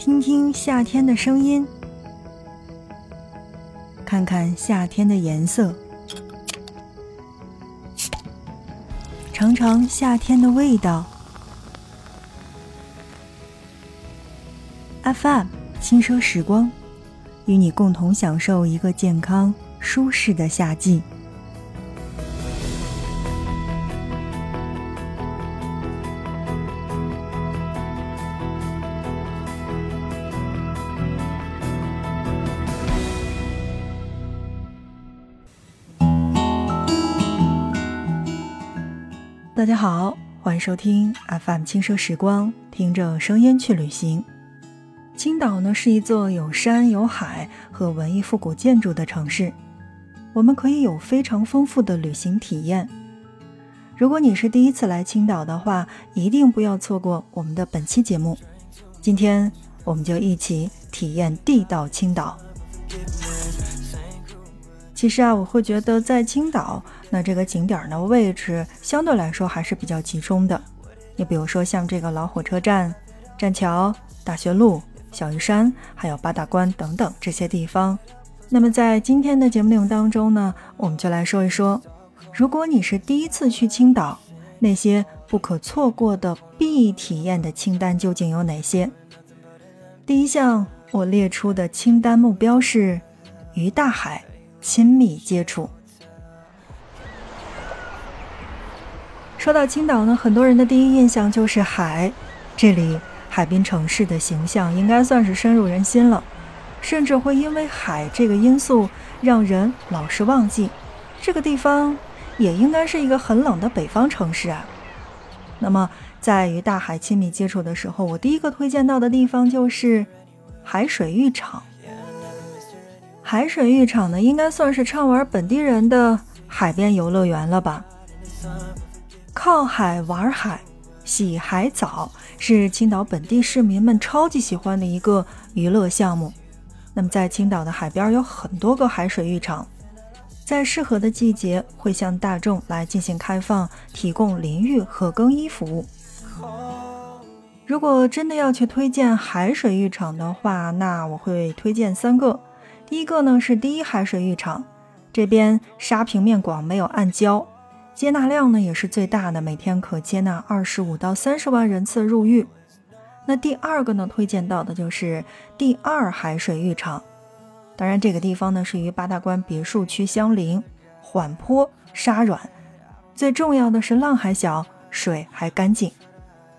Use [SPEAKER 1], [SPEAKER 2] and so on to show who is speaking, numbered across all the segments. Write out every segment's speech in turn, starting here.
[SPEAKER 1] 听听夏天的声音，看看夏天的颜色，尝尝夏天的味道。FM 轻奢时光，与你共同享受一个健康舒适的夏季。大家好，欢迎收听 FM 轻奢时光，听着声音去旅行。青岛呢是一座有山有海和文艺复古建筑的城市，我们可以有非常丰富的旅行体验。如果你是第一次来青岛的话，一定不要错过我们的本期节目。今天我们就一起体验地道青岛。其实啊，我会觉得在青岛，那这个景点呢位置相对来说还是比较集中的。你比如说像这个老火车站、栈桥、大学路、小鱼山，还有八大关等等这些地方。那么在今天的节目内容当中呢，我们就来说一说，如果你是第一次去青岛，那些不可错过的必体验的清单究竟有哪些？第一项我列出的清单目标是与大海。亲密接触。说到青岛呢，很多人的第一印象就是海，这里海滨城市的形象应该算是深入人心了，甚至会因为海这个因素让人老是忘记这个地方也应该是一个很冷的北方城市啊。那么，在与大海亲密接触的时候，我第一个推荐到的地方就是海水浴场。海水浴场呢，应该算是畅玩本地人的海边游乐园了吧？靠海玩海，洗海澡是青岛本地市民们超级喜欢的一个娱乐项目。那么，在青岛的海边有很多个海水浴场，在适合的季节会向大众来进行开放，提供淋浴和更衣服务。如果真的要去推荐海水浴场的话，那我会推荐三个。第一个呢是第一海水浴场，这边沙平面广，没有暗礁，接纳量呢也是最大的，每天可接纳二十五到三十万人次入浴。那第二个呢推荐到的就是第二海水浴场，当然这个地方呢是与八大关别墅区相邻，缓坡沙软，最重要的是浪还小，水还干净。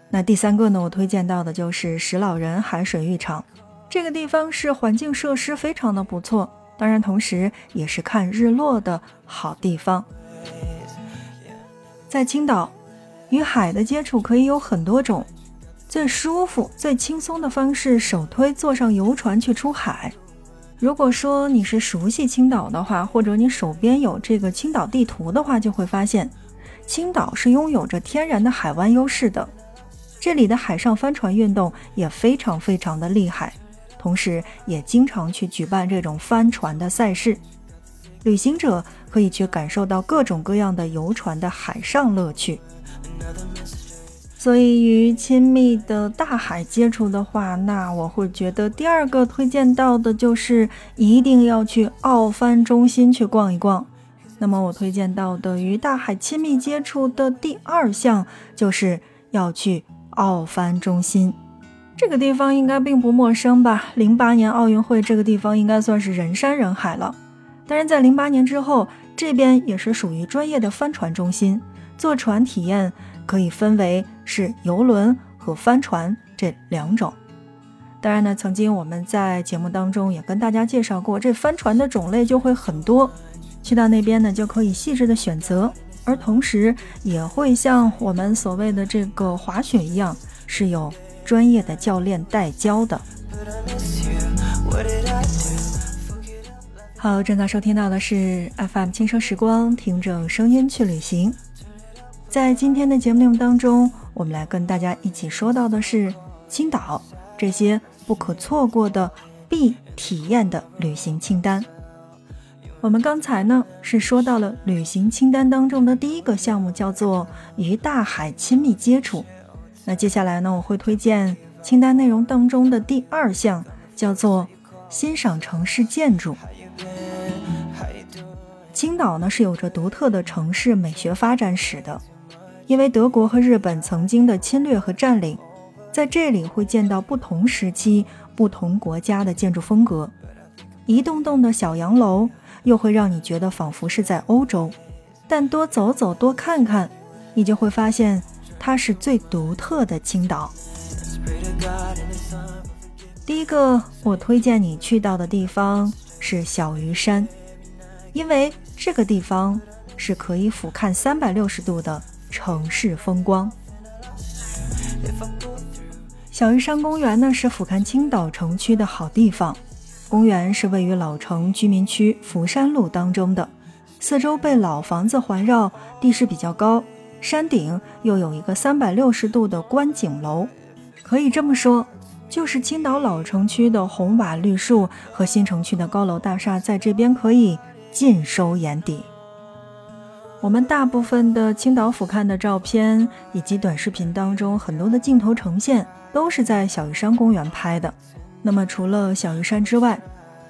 [SPEAKER 1] 那第三个呢我推荐到的就是石老人海水浴场。这个地方是环境设施非常的不错，当然同时也是看日落的好地方。在青岛，与海的接触可以有很多种，最舒服、最轻松的方式，首推坐上游船去出海。如果说你是熟悉青岛的话，或者你手边有这个青岛地图的话，就会发现，青岛是拥有着天然的海湾优势的，这里的海上帆船运动也非常非常的厉害。同时，也经常去举办这种帆船的赛事，旅行者可以去感受到各种各样的游船的海上乐趣。所以，与亲密的大海接触的话，那我会觉得第二个推荐到的就是一定要去奥帆中心去逛一逛。那么，我推荐到的与大海亲密接触的第二项就是要去奥帆中心。这个地方应该并不陌生吧？零八年奥运会，这个地方应该算是人山人海了。当然，在零八年之后，这边也是属于专业的帆船中心，坐船体验可以分为是游轮和帆船这两种。当然呢，曾经我们在节目当中也跟大家介绍过，这帆船的种类就会很多，去到那边呢就可以细致的选择，而同时也会像我们所谓的这个滑雪一样，是有。专业的教练带教的。好，正在收听到的是 FM 轻声时光，听着声音去旅行。在今天的节目内容当中，我们来跟大家一起说到的是青岛这些不可错过的必体验的旅行清单。我们刚才呢是说到了旅行清单当中的第一个项目，叫做与大海亲密接触。那接下来呢，我会推荐清单内容当中的第二项叫做欣赏城市建筑。青岛呢是有着独特的城市美学发展史的，因为德国和日本曾经的侵略和占领，在这里会见到不同时期、不同国家的建筑风格。一栋栋的小洋楼，又会让你觉得仿佛是在欧洲。但多走走，多看看，你就会发现它是最独特的青岛。第一个我推荐你去到的地方是小鱼山，因为这个地方是可以俯瞰三百六十度的城市风光。小鱼山公园呢是俯瞰青岛城区的好地方。公园是位于老城居民区福山路当中的，四周被老房子环绕，地势比较高，山顶又有一个三百六十度的观景楼，可以这么说，就是青岛老城区的红瓦绿树和新城区的高楼大厦在这边可以尽收眼底。我们大部分的青岛俯瞰的照片以及短视频当中，很多的镜头呈现都是在小鱼山公园拍的。那么，除了小鱼山之外，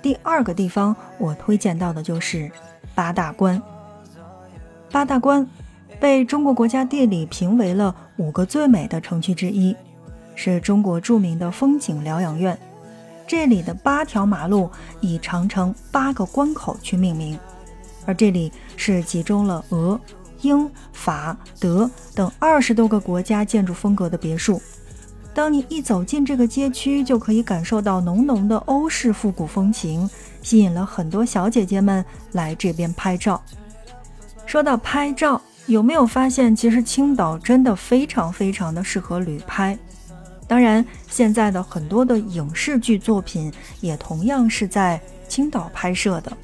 [SPEAKER 1] 第二个地方我推荐到的就是八大关。八大关被中国国家地理评为了五个最美的城区之一，是中国著名的风景疗养院。这里的八条马路以长城八个关口去命名，而这里是集中了俄、英、法、德等二十多个国家建筑风格的别墅。当你一走进这个街区，就可以感受到浓浓的欧式复古风情，吸引了很多小姐姐们来这边拍照。说到拍照，有没有发现，其实青岛真的非常非常的适合旅拍？当然，现在的很多的影视剧作品也同样是在青岛拍摄的。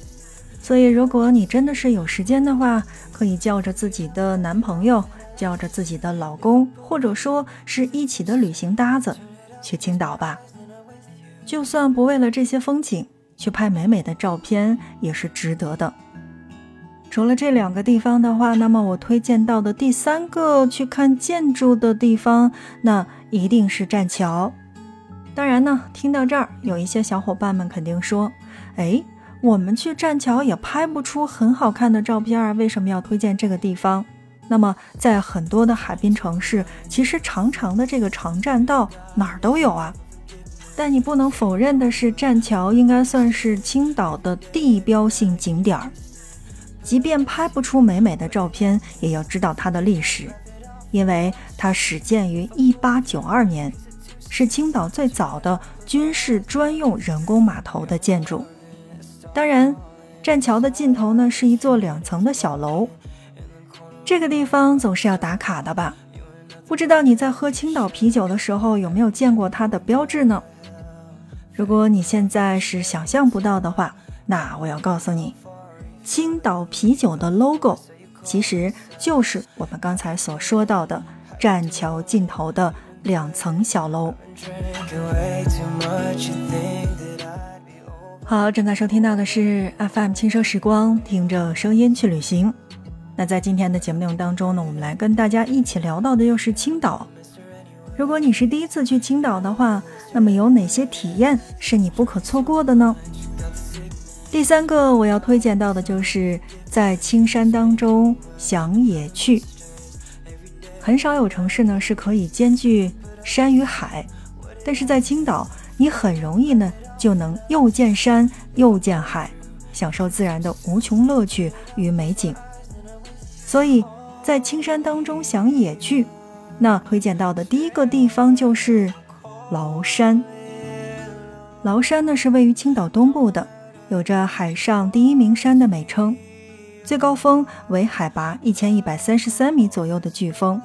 [SPEAKER 1] 所以，如果你真的是有时间的话，可以叫着自己的男朋友。叫着自己的老公，或者说是一起的旅行搭子，去青岛吧。就算不为了这些风景，去拍美美的照片也是值得的。除了这两个地方的话，那么我推荐到的第三个去看建筑的地方，那一定是栈桥。当然呢，听到这儿，有一些小伙伴们肯定说：“哎，我们去栈桥也拍不出很好看的照片啊，为什么要推荐这个地方？”那么，在很多的海滨城市，其实长长的这个长栈道哪儿都有啊。但你不能否认的是，栈桥应该算是青岛的地标性景点儿。即便拍不出美美的照片，也要知道它的历史，因为它始建于1892年，是青岛最早的军事专用人工码头的建筑。当然，栈桥的尽头呢，是一座两层的小楼。这个地方总是要打卡的吧？不知道你在喝青岛啤酒的时候有没有见过它的标志呢？如果你现在是想象不到的话，那我要告诉你，青岛啤酒的 logo 其实就是我们刚才所说到的栈桥尽头的两层小楼。好，正在收听到的是 FM 轻奢时光，听着声音去旅行。那在今天的节目内容当中呢，我们来跟大家一起聊到的又是青岛。如果你是第一次去青岛的话，那么有哪些体验是你不可错过的呢？第三个我要推荐到的就是在青山当中享野趣。很少有城市呢是可以兼具山与海，但是在青岛，你很容易呢就能又见山又见海，享受自然的无穷乐趣与美景。所以在青山当中想野趣，那推荐到的第一个地方就是崂山。崂山呢是位于青岛东部的，有着海上第一名山的美称，最高峰为海拔一千一百三十三米左右的巨峰，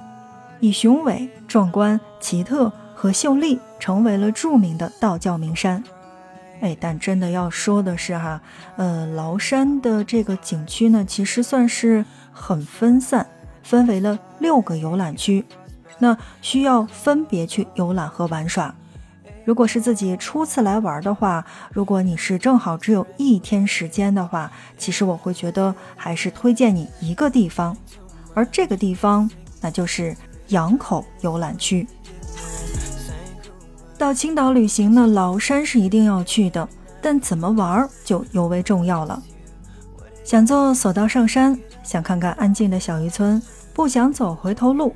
[SPEAKER 1] 以雄伟、壮观、奇特和秀丽，成为了著名的道教名山。哎，但真的要说的是哈，呃，崂山的这个景区呢，其实算是。很分散，分为了六个游览区，那需要分别去游览和玩耍。如果是自己初次来玩的话，如果你是正好只有一天时间的话，其实我会觉得还是推荐你一个地方，而这个地方那就是羊口游览区。到青岛旅行呢，崂山是一定要去的，但怎么玩就尤为重要了。想坐索道上山，想看看安静的小渔村，不想走回头路。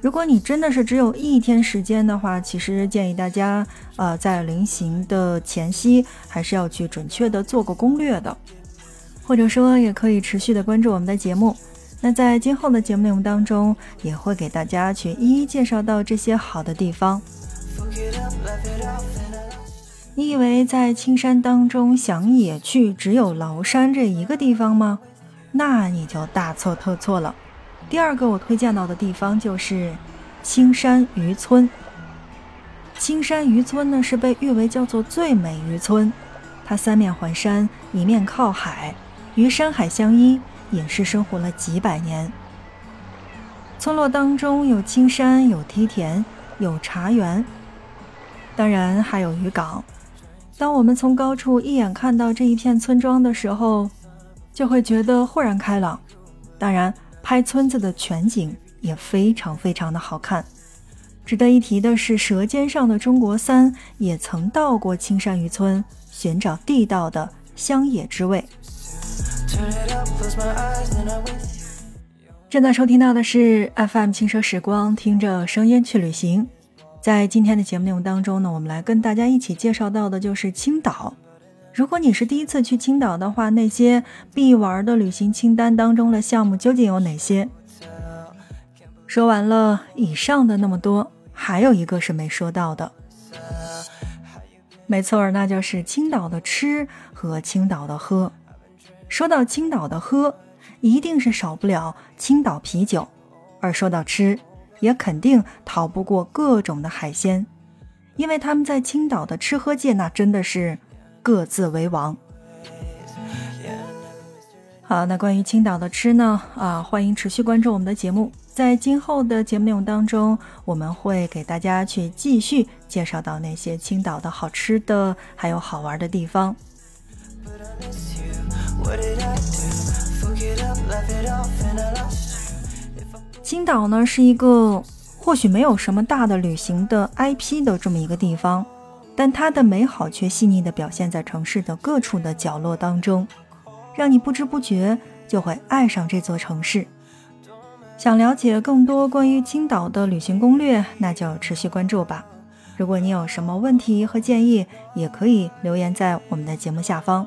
[SPEAKER 1] 如果你真的是只有一天时间的话，其实建议大家，呃，在临行的前夕，还是要去准确的做个攻略的，或者说也可以持续的关注我们的节目。那在今后的节目内容当中，也会给大家去一一介绍到这些好的地方。你以为在青山当中想野趣，只有崂山这一个地方吗？那你就大错特错了。第二个我推荐到的地方就是青山渔村。青山渔村呢是被誉为叫做最美渔村，它三面环山，一面靠海，与山海相依，隐世生活了几百年。村落当中有青山，有梯田，有茶园，当然还有渔港。当我们从高处一眼看到这一片村庄的时候，就会觉得豁然开朗。当然。拍村子的全景也非常非常的好看。值得一提的是，《舌尖上的中国三》也曾到过青山渔村，寻找地道的乡野之味。正在收听到的是 FM 轻奢时光，听着声音去旅行。在今天的节目内容当中呢，我们来跟大家一起介绍到的就是青岛。如果你是第一次去青岛的话，那些必玩的旅行清单当中的项目究竟有哪些？说完了以上的那么多，还有一个是没说到的，没错，那就是青岛的吃和青岛的喝。说到青岛的喝，一定是少不了青岛啤酒；而说到吃，也肯定逃不过各种的海鲜，因为他们在青岛的吃喝界那真的是。各自为王。好，那关于青岛的吃呢？啊，欢迎持续关注我们的节目。在今后的节目内容当中，我们会给大家去继续介绍到那些青岛的好吃的，还有好玩的地方。青岛呢，是一个或许没有什么大的旅行的 IP 的这么一个地方。但它的美好却细腻地表现在城市的各处的角落当中，让你不知不觉就会爱上这座城市。想了解更多关于青岛的旅行攻略，那就持续关注吧。如果你有什么问题和建议，也可以留言在我们的节目下方。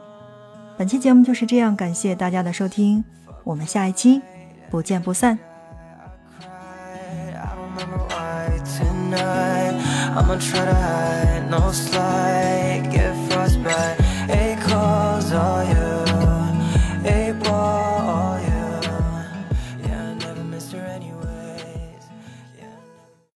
[SPEAKER 1] 本期节目就是这样，感谢大家的收听，我们下一期不见不散。no slide, get frostbite